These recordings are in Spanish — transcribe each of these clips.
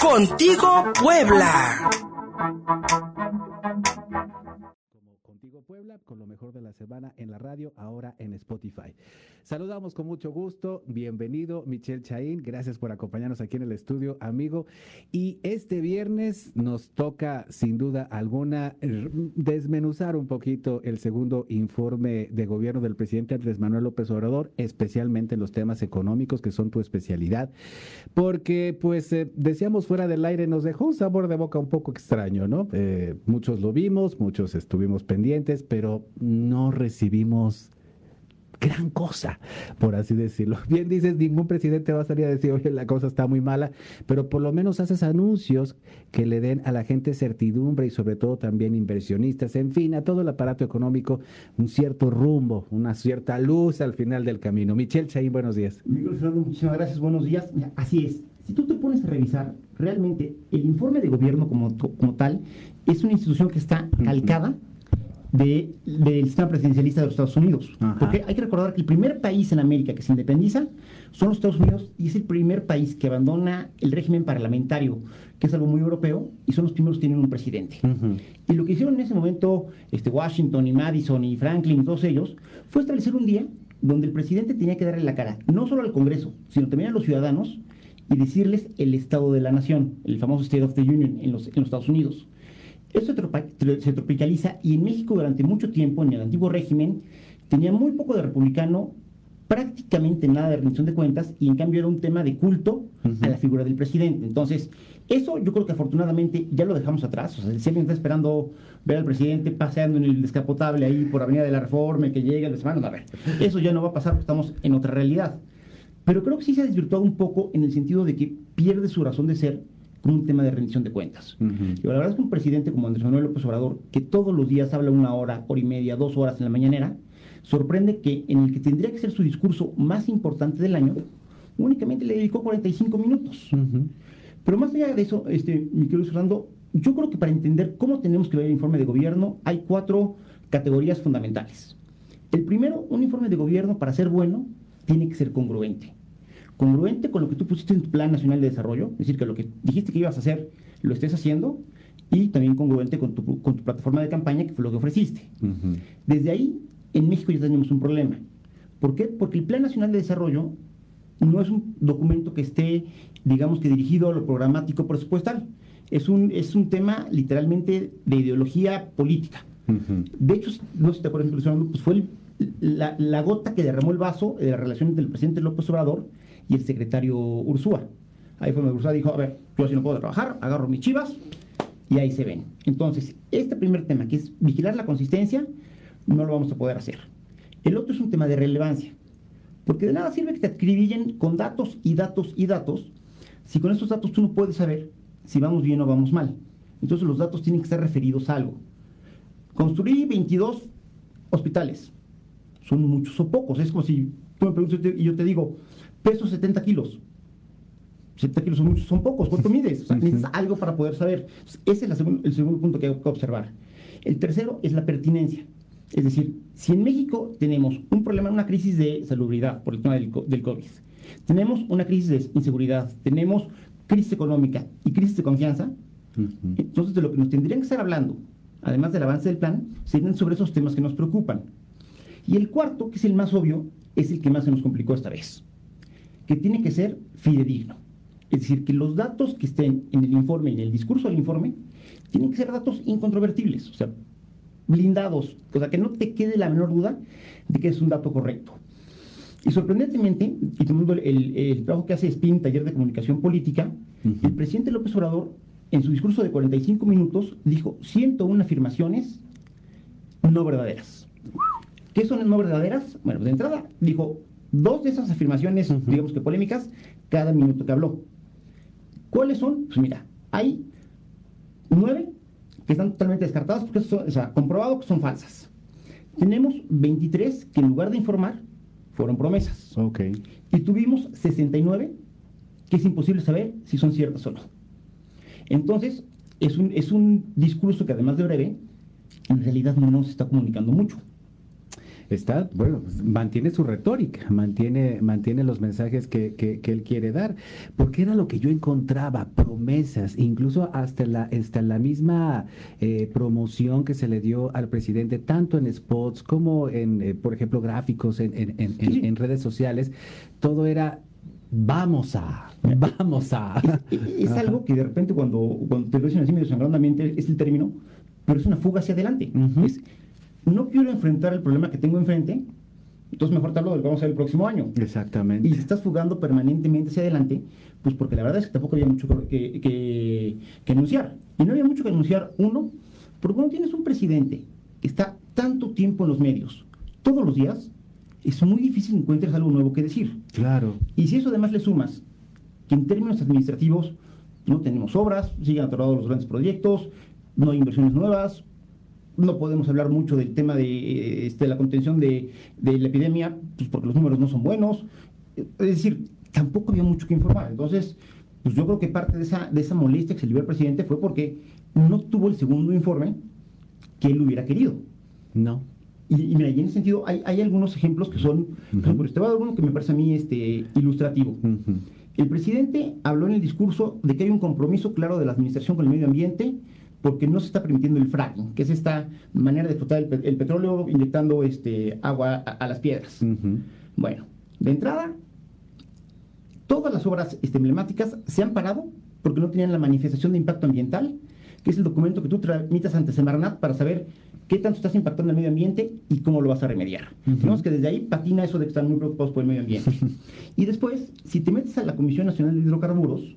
Contigo Puebla. Con lo mejor de la semana en la radio, ahora en Spotify. Saludamos con mucho gusto, bienvenido Michelle Chaín, gracias por acompañarnos aquí en el estudio, amigo. Y este viernes nos toca, sin duda alguna, desmenuzar un poquito el segundo informe de gobierno del presidente Andrés Manuel López Obrador, especialmente en los temas económicos, que son tu especialidad, porque pues eh, decíamos fuera del aire, nos dejó un sabor de boca un poco extraño, ¿no? Eh, muchos lo vimos, muchos estuvimos pendientes, pero no recibimos gran cosa, por así decirlo. Bien dices, ningún presidente va a salir a decir, oye, la cosa está muy mala, pero por lo menos haces anuncios que le den a la gente certidumbre y sobre todo también inversionistas, en fin, a todo el aparato económico un cierto rumbo, una cierta luz al final del camino. Michelle Chaín, buenos días. Miguel Fernando, muchísimas gracias, buenos días. Así es, si tú te pones a revisar, realmente el informe de gobierno como, como tal es una institución que está calcada de, del sistema presidencialista de los Estados Unidos. Porque hay que recordar que el primer país en América que se independiza son los Estados Unidos y es el primer país que abandona el régimen parlamentario, que es algo muy europeo, y son los primeros que tienen un presidente. Y lo que hicieron en ese momento este, Washington y Madison y Franklin, todos ellos, fue establecer un día donde el presidente tenía que darle la cara, no solo al Congreso, sino también a los ciudadanos, y decirles el estado de la nación, el famoso State of the Union en los, en los Estados Unidos. Eso se tropicaliza y en México durante mucho tiempo, en el antiguo régimen, tenía muy poco de republicano, prácticamente nada de rendición de cuentas y en cambio era un tema de culto a la figura del presidente. Entonces, eso yo creo que afortunadamente ya lo dejamos atrás. O sea, si alguien está esperando ver al presidente paseando en el descapotable ahí por Avenida de la Reforma y que llegue el semana, a ver, eso ya no va a pasar porque estamos en otra realidad. Pero creo que sí se ha desvirtuado un poco en el sentido de que pierde su razón de ser un tema de rendición de cuentas. y la verdad es que un presidente como Andrés Manuel López Obrador, que todos los días habla una hora, hora y media, dos horas en la mañanera, sorprende que en el que tendría que ser su discurso más importante del año, únicamente le dedicó 45 minutos. Pero más allá de eso, este, mi querido Fernando, yo creo que para entender cómo tenemos que ver el informe de gobierno hay cuatro categorías fundamentales. El primero, un informe de gobierno para ser bueno tiene que ser congruente congruente con lo que tú pusiste en tu Plan Nacional de Desarrollo, es decir, que lo que dijiste que ibas a hacer lo estés haciendo, y también congruente con tu, con tu plataforma de campaña, que fue lo que ofreciste. Desde ahí, en México ya tenemos un problema. ¿Por qué? Porque el Plan Nacional de Desarrollo no es un documento que esté, digamos que dirigido a lo programático presupuestal. Es un, es un tema literalmente de ideología política. De hecho, no sé si te acuerdas, pues fue la, la, gota que derramó el vaso de la relación entre el presidente López Obrador y el secretario Ursúa. Ahí fue donde Ursúa dijo, a ver, yo así no puedo trabajar, agarro mis chivas y ahí se ven. Entonces, este primer tema, que es vigilar la consistencia, no lo vamos a poder hacer. El otro es un tema de relevancia, porque de nada sirve que te acribillen con datos y datos y datos, si con esos datos tú no puedes saber si vamos bien o vamos mal. Entonces los datos tienen que estar referidos a algo. Construí 22 hospitales. ¿Son muchos o pocos? Es como si tú me preguntas y yo te digo, peso 70 kilos. 70 kilos son muchos, son pocos. ¿Cuánto mides? O sea, necesitas algo para poder saber. ese es el segundo punto que hay que observar. El tercero es la pertinencia. Es decir, si en México tenemos un problema, una crisis de salubridad por el tema del, del COVID, tenemos una crisis de inseguridad, tenemos crisis económica y crisis de confianza, entonces de lo que nos tendrían que estar hablando, además del avance del plan, serían sobre esos temas que nos preocupan. Y el cuarto, que es el más obvio, es el que más se nos complicó esta vez que tiene que ser fidedigno. Es decir, que los datos que estén en el informe y en el discurso del informe tienen que ser datos incontrovertibles, o sea, blindados, o sea, que no te quede la menor duda de que es un dato correcto. Y sorprendentemente, y tomando el, el, trabajo que hace SPIN, Taller de Comunicación Política, el presidente López Obrador, en su discurso de 45 minutos, dijo 101 afirmaciones no verdaderas. ¿Qué son no verdaderas? Bueno, de entrada, dijo dos de esas afirmaciones, digamos que polémicas, cada minuto que habló. ¿Cuáles son? Pues mira, hay nueve que están totalmente descartadas porque son, o sea, comprobado que son falsas. Tenemos 23 que en lugar de informar fueron promesas. Ok. Y tuvimos 69 que es imposible saber si son ciertas o no. Entonces, es un, es un discurso que además de breve, en realidad no nos está comunicando mucho. Está, bueno, mantiene su retórica, mantiene, mantiene los mensajes que, que, él quiere dar, porque era lo que yo encontraba, promesas, incluso hasta la, hasta la misma eh, promoción que se le dio al presidente, tanto en spots como en, eh, por ejemplo, gráficos en, en, en redes sociales, todo era vamos a, vamos a. Es, algo que de repente cuando, cuando te lo dicen así medio sangrandamente es el término, pero es una fuga hacia adelante. No quiero enfrentar el problema que tengo enfrente, entonces mejor te hablo del que vamos a ver el próximo año. Exactamente. Y te estás fugando permanentemente hacia adelante, pues porque la verdad es que tampoco había mucho que, que, que anunciar. Y no había mucho que anunciar, uno, porque cuando tienes un presidente que está tanto tiempo en los medios, todos los días, es muy difícil que encuentres algo nuevo que decir. Claro. Y si eso además le sumas que en términos administrativos no tenemos obras, siguen atorados los grandes proyectos, no hay inversiones nuevas, no podemos hablar mucho del tema de este, la contención de, la epidemia, pues porque los números no son buenos. Es decir, tampoco había mucho que informar. Entonces, pues yo creo que parte de esa, de esa molestia que se le dio al presidente fue porque no tuvo el segundo informe que él hubiera querido. No. Y, mira, y en ese sentido hay, hay algunos ejemplos que son, uh -huh. por te voy a dar uno que me parece a mí este, ilustrativo. El presidente habló en el discurso de que hay un compromiso claro de la administración con el medio ambiente porque no se está permitiendo el fracking, que es esta manera de explotar el, el petróleo inyectando este, agua a, a las piedras. Bueno, de entrada, todas las obras este, emblemáticas se han parado porque no tenían la manifestación de impacto ambiental, que es el documento que tú tramitas ante Semarnat para saber qué tanto estás impactando el medio ambiente y cómo lo vas a remediar. Uh que desde ahí patina eso de que están muy preocupados por el medio ambiente. y después, si te metes a la Comisión Nacional de Hidrocarburos,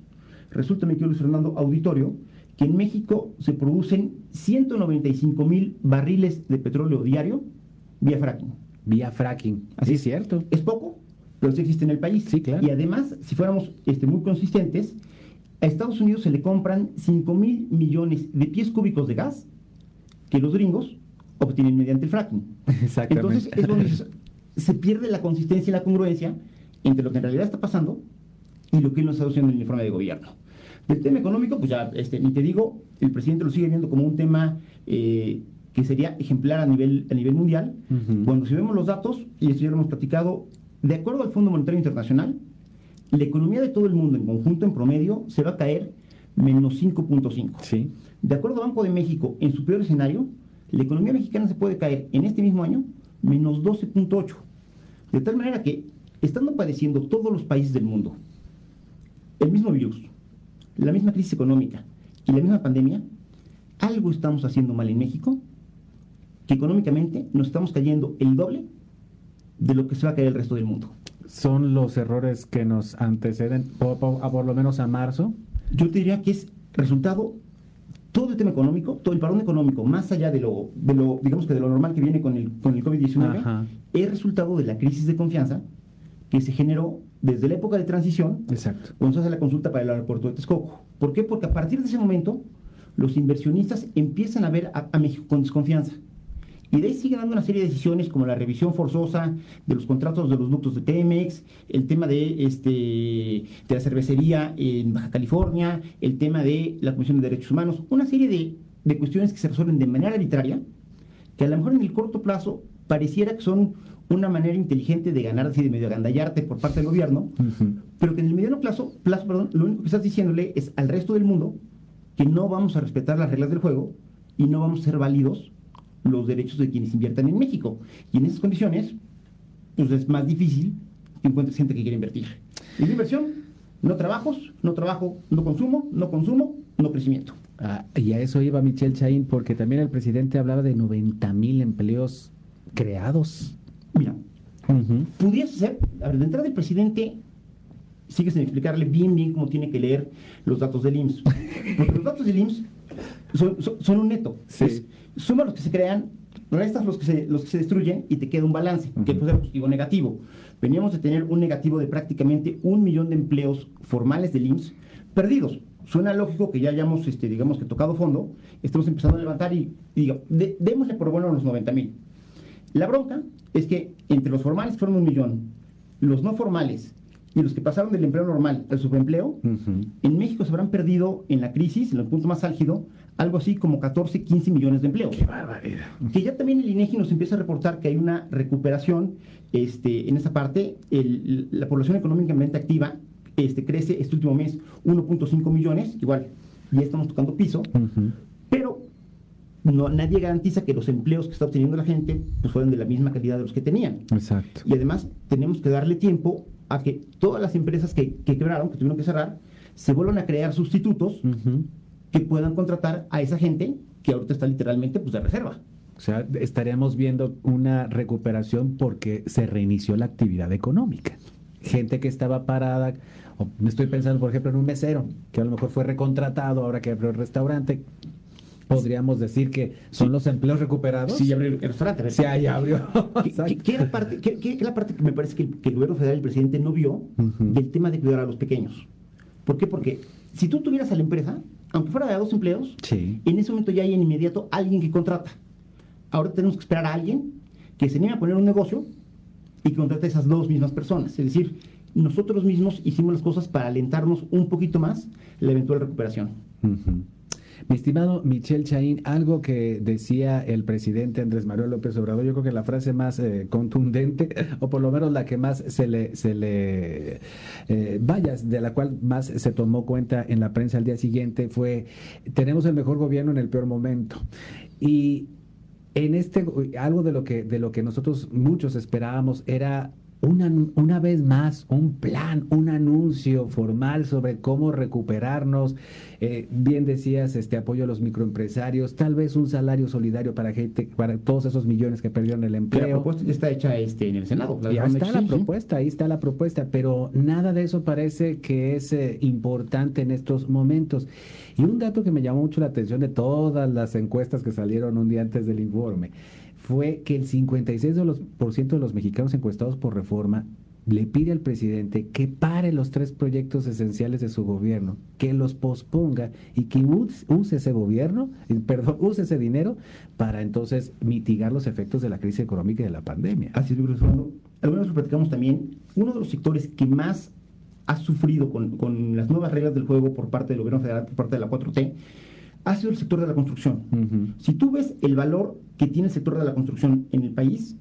resulta, mi querido Luis Fernando Auditorio, que en México se producen 195 mil barriles de petróleo diario vía fracking. Vía fracking. Así es cierto. Es poco, pero sí existe en el país. Sí, claro. Y además, si fuéramos este, muy consistentes, a Estados Unidos se le compran 5 mil millones de pies cúbicos de gas que los gringos obtienen mediante el fracking. Exactamente. Entonces, es donde se pierde la consistencia y la congruencia entre lo que en realidad está pasando y lo que nos está haciendo en el informe de gobierno. Del tema económico, pues ya, este, ni te digo, el presidente lo sigue viendo como un tema eh, que sería ejemplar a nivel, a nivel mundial. Uh -huh. Cuando si vemos los datos, y esto ya lo hemos platicado, de acuerdo al Fondo Monetario Internacional, la economía de todo el mundo en conjunto, en promedio, se va a caer menos 5.5. Sí. De acuerdo al Banco de México, en su peor escenario, la economía mexicana se puede caer en este mismo año menos 12.8. De tal manera que, estando padeciendo todos los países del mundo el mismo virus, la misma crisis económica y la misma pandemia, algo estamos haciendo mal en México, que económicamente nos estamos cayendo el doble de lo que se va a caer el resto del mundo. ¿Son los errores que nos anteceden, por, por, por lo menos a marzo? Yo te diría que es resultado todo el tema económico, todo el parón económico, más allá de lo, de lo digamos que de lo normal que viene con el, con el COVID-19, es resultado de la crisis de confianza que se generó desde la época de transición, Exacto. cuando se hace la consulta para el aeropuerto de Texcoco. ¿Por qué? Porque a partir de ese momento, los inversionistas empiezan a ver a, a México con desconfianza. Y de ahí siguen dando una serie de decisiones como la revisión forzosa de los contratos de los ductos de Temex, el tema de, este, de la cervecería en Baja California, el tema de la Comisión de Derechos Humanos, una serie de, de cuestiones que se resuelven de manera arbitraria, que a lo mejor en el corto plazo pareciera que son una manera inteligente de ganar así de medio agandallarte por parte del gobierno, uh -huh. pero que en el mediano plazo, plazo perdón, lo único que estás diciéndole es al resto del mundo que no vamos a respetar las reglas del juego y no vamos a ser válidos los derechos de quienes inviertan en México. Y en esas condiciones, pues es más difícil que encuentres gente que quiera invertir. ¿Es inversión? No trabajos, no trabajo, no consumo, no consumo, no crecimiento. Ah, y a eso iba Michelle Chaín, porque también el presidente hablaba de 90 mil empleos creados. Mira, uh -huh. pudiese ser, a ver, de entrada el presidente sigue sin explicarle bien, bien cómo tiene que leer los datos del IMSS. Porque los datos del IMSS son, son, son un neto. Sí. Es, suma los que se crean, restas los que se, los que se destruyen y te queda un balance, uh -huh. que puede ser positivo o negativo. Veníamos de tener un negativo de prácticamente un millón de empleos formales del IMSS perdidos. Suena lógico que ya hayamos, este, digamos que tocado fondo, estamos empezando a levantar y, y digo, de, démosle por bueno a los 90 mil. La bronca es que entre los formales fueron un millón, los no formales y los que pasaron del empleo normal al subempleo, en México se habrán perdido en la crisis, en el punto más álgido, algo así como 14, 15 millones de empleos. ¡Qué barbaridad! Que ya también el INEGI nos empieza a reportar que hay una recuperación este, en esa parte. la población económicamente activa este, crece este último mes 1.5 millones, igual ya estamos tocando piso, pero no, nadie garantiza que los empleos que está obteniendo la gente pues fueran de la misma calidad de los que tenían. Exacto. Y además tenemos que darle tiempo a que todas las empresas que, quebraron, que tuvieron que cerrar, se vuelvan a crear sustitutos que puedan contratar a esa gente que ahorita está literalmente pues, de reserva. O sea, estaríamos viendo una recuperación porque se reinició la actividad económica. Gente que estaba parada, me estoy pensando, por ejemplo, en un mesero, que a lo mejor fue recontratado ahora que abrió el restaurante, podríamos decir que son los empleos recuperados. Sí, ya abrió el restaurante. Sí, ya abrió. ¿Qué, es la parte, qué, la parte que me parece que el, gobierno federal y el presidente no vio del tema de cuidar a los pequeños? ¿Por qué? Porque si tú tuvieras a la empresa, aunque fuera de dos empleos, en ese momento ya hay en inmediato alguien que contrata. Ahora tenemos que esperar a alguien que se anime a poner un negocio y que contrate a esas dos mismas personas. Es decir, nosotros mismos hicimos las cosas para alentarnos un poquito más la eventual recuperación. Mi estimado Michel Chaín, algo que decía el presidente Andrés Manuel López Obrador, yo creo que la frase más eh, contundente, o por lo menos la que más se le, se le eh, vaya, de la cual más se tomó cuenta en la prensa al día siguiente, fue, tenemos el mejor gobierno en el peor momento. Y en este, algo de lo que, de lo que nosotros muchos esperábamos era una, una, vez más un plan, un anuncio formal sobre cómo recuperarnos. Eh, bien decías, este apoyo a los microempresarios, tal vez un salario solidario para gente, para todos esos millones que perdieron el empleo. La propuesta ya está hecha este, en el Senado. Ya está la propuesta, ahí está la propuesta, pero nada de eso parece que es eh, importante en estos momentos. Y un dato que me llamó mucho la atención de todas las encuestas que salieron un día antes del informe fue que el 56% de los, por ciento de los mexicanos encuestados por reforma le pide al presidente que pare los tres proyectos esenciales de su gobierno, que los posponga y que use ese gobierno, eh, perdón, use ese dinero para entonces mitigar los efectos de la crisis económica y de la pandemia. Así es, Algunos lo platicamos también. Uno de los sectores que más ha sufrido con, con, las nuevas reglas del juego por parte del gobierno federal, por parte de la 4T, ha sido el sector de la construcción. Si tú ves el valor que tiene el sector de la construcción en el país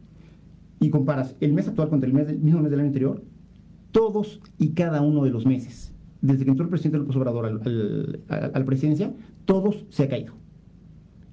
y comparas el mes actual contra el, mes, mismo mes del año anterior, todos y cada uno de los meses, desde que entró el presidente López Obrador a la presidencia, todos se ha caído.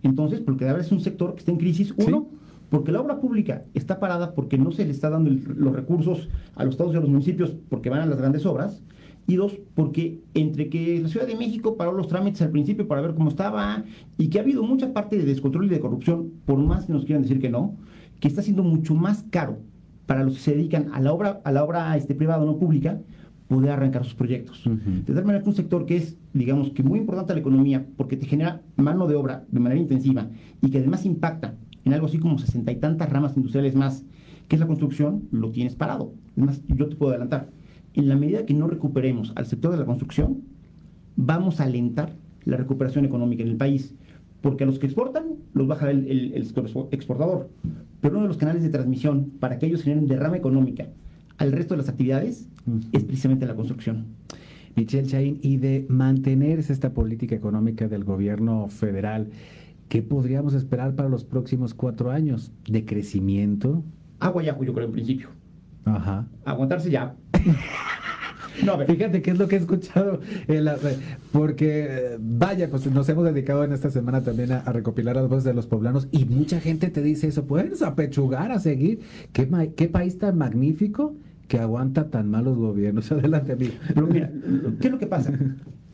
Entonces, porque ahora es un sector que está en crisis, uno, porque la obra pública está parada porque no se le está dando los recursos a los estados y a los municipios porque van a las grandes obras, y dos, porque entre que la Ciudad de México paró los trámites al principio para ver cómo estaba y que ha habido mucha parte de descontrol y de corrupción, por más que nos quieran decir que no, que está siendo mucho más caro para los que se dedican a la obra, a la obra este, privada o no pública, poder arrancar sus proyectos. De tal manera que un sector que es, digamos, que muy importante a la economía porque te genera mano de obra de manera intensiva y que además impacta en algo así como sesenta y tantas ramas industriales más, que es la construcción, lo tienes parado. Es más, yo te puedo adelantar en la medida que no recuperemos al sector de la construcción, vamos a alentar la recuperación económica en el país. Porque a los que exportan los baja el, el, sector exportador. Pero uno de los canales de transmisión para que ellos generen derrama económica al resto de las actividades es precisamente la construcción. Michelle Chain, y de mantenerse esta política económica del gobierno federal, ¿qué podríamos esperar para los próximos cuatro años? ¿De crecimiento? Agua y ajo, yo creo, en principio. Ajá. Aguantarse ya. No, fíjate qué es lo que he escuchado, porque vaya, pues nos hemos dedicado en esta semana también a, recopilar las voces de los poblanos y mucha gente te dice eso, puedes apechugar, a seguir. ¿Qué, qué país tan magnífico que aguanta tan malos gobiernos? Adelante, amigo. Pero mira, ¿qué es lo que pasa?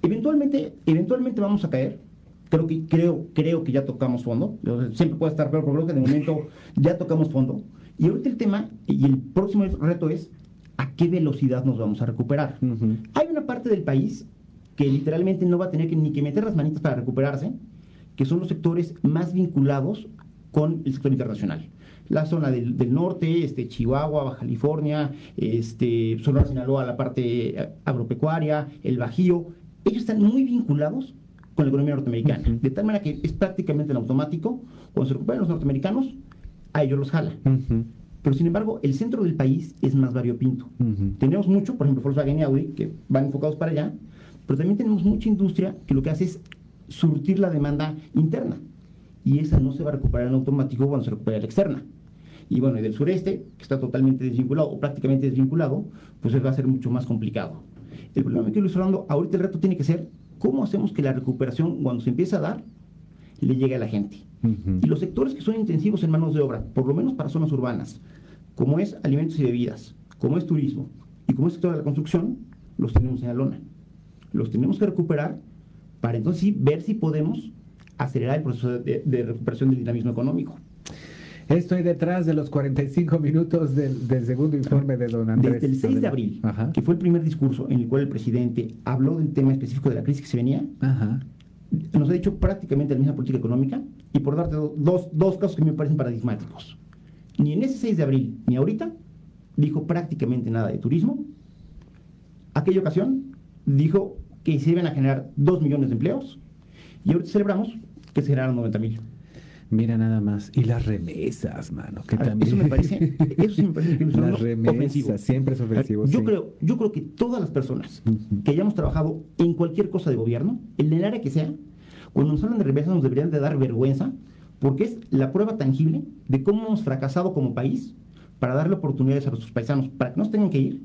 Eventualmente, eventualmente vamos a caer. Creo que, creo, creo que ya tocamos fondo. Siempre puede estar peor, pero creo que de momento ya tocamos fondo. Y ahorita el tema y el próximo reto es a qué velocidad nos vamos a recuperar. Hay una parte del país que literalmente no va a tener que, ni que meter las manitas para recuperarse, que son los sectores más vinculados con el sector internacional. La zona del, norte, este, Chihuahua, Baja California, este, Sonora, Sinaloa, la parte eh, agropecuaria, el Bajío, ellos están muy vinculados con la economía norteamericana. De tal manera que es prácticamente en automático, cuando se recuperan los norteamericanos, a ellos los jala. Pero sin embargo, el centro del país es más variopinto. Tenemos mucho, por ejemplo, Volkswagen y Audi, que van enfocados para allá, pero también tenemos mucha industria que lo que hace es surtir la demanda interna. Y esa no se va a recuperar en automático cuando se recupere la externa. Y bueno, y del sureste, que está totalmente desvinculado o prácticamente desvinculado, pues va a ser mucho más complicado. El problema que estoy hablando, ahorita el reto tiene que ser cómo hacemos que la recuperación, cuando se empieza a dar, le llegue a la gente. Y los sectores que son intensivos en manos de obra, por lo menos para zonas urbanas, como es alimentos y bebidas, como es turismo y como es sector de la construcción, los tenemos en la lona. Los tenemos que recuperar para entonces sí ver si podemos acelerar el proceso de, recuperación del dinamismo económico. Estoy detrás de los 45 minutos del, segundo informe de don Andrés. Desde el 6 de abril, que fue el primer discurso en el cual el presidente habló del tema específico de la crisis que se venía, nos ha dicho prácticamente la misma política económica y por darte dos, dos casos que me parecen paradigmáticos. Ni en ese 6 de abril, ni ahorita, dijo prácticamente nada de turismo. Aquella ocasión dijo que se iban a generar 2 millones de empleos y ahorita celebramos que se generaron 90 mil. Mira nada más. Y las remesas, mano. Que también... Eso me parece, eso sí me parece que las remesas, siempre es ofensivo. Yo, creo, yo creo que todas las personas que hayamos trabajado en cualquier cosa de gobierno, en el área que sea, cuando nos hablan de remesas nos deberían de dar vergüenza, porque es la prueba tangible de cómo hemos fracasado como país para darle oportunidades a nuestros paisanos, para que no se tengan que ir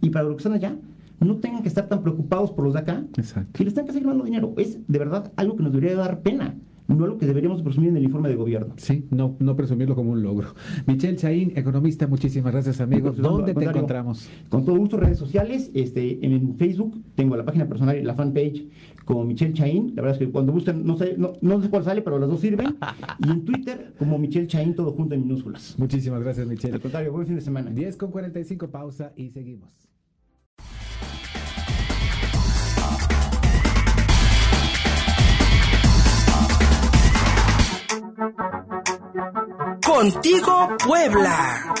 y para los que están allá no tengan que estar tan preocupados por los de acá, Exacto. que les están que seguir dando dinero. Es de verdad algo que nos debería dar pena no lo que deberíamos presumir en el informe de gobierno. Sí, no, no presumirlo como un logro. Michelle Chaín, economista, muchísimas gracias, amigos. ¿Dónde te encontramos? Con todo gusto, redes sociales, este, en Facebook tengo la página personal y la fanpage como Michelle Chaín. La verdad es que cuando buscan, no sé, no, no sé cuál sale, pero las dos sirven. y en Twitter como Michelle Chaín, todo junto en minúsculas. Muchísimas gracias, Michelle. Al contrario, buen fin de semana. 10 con 45, pausa y seguimos. Contigo Puebla.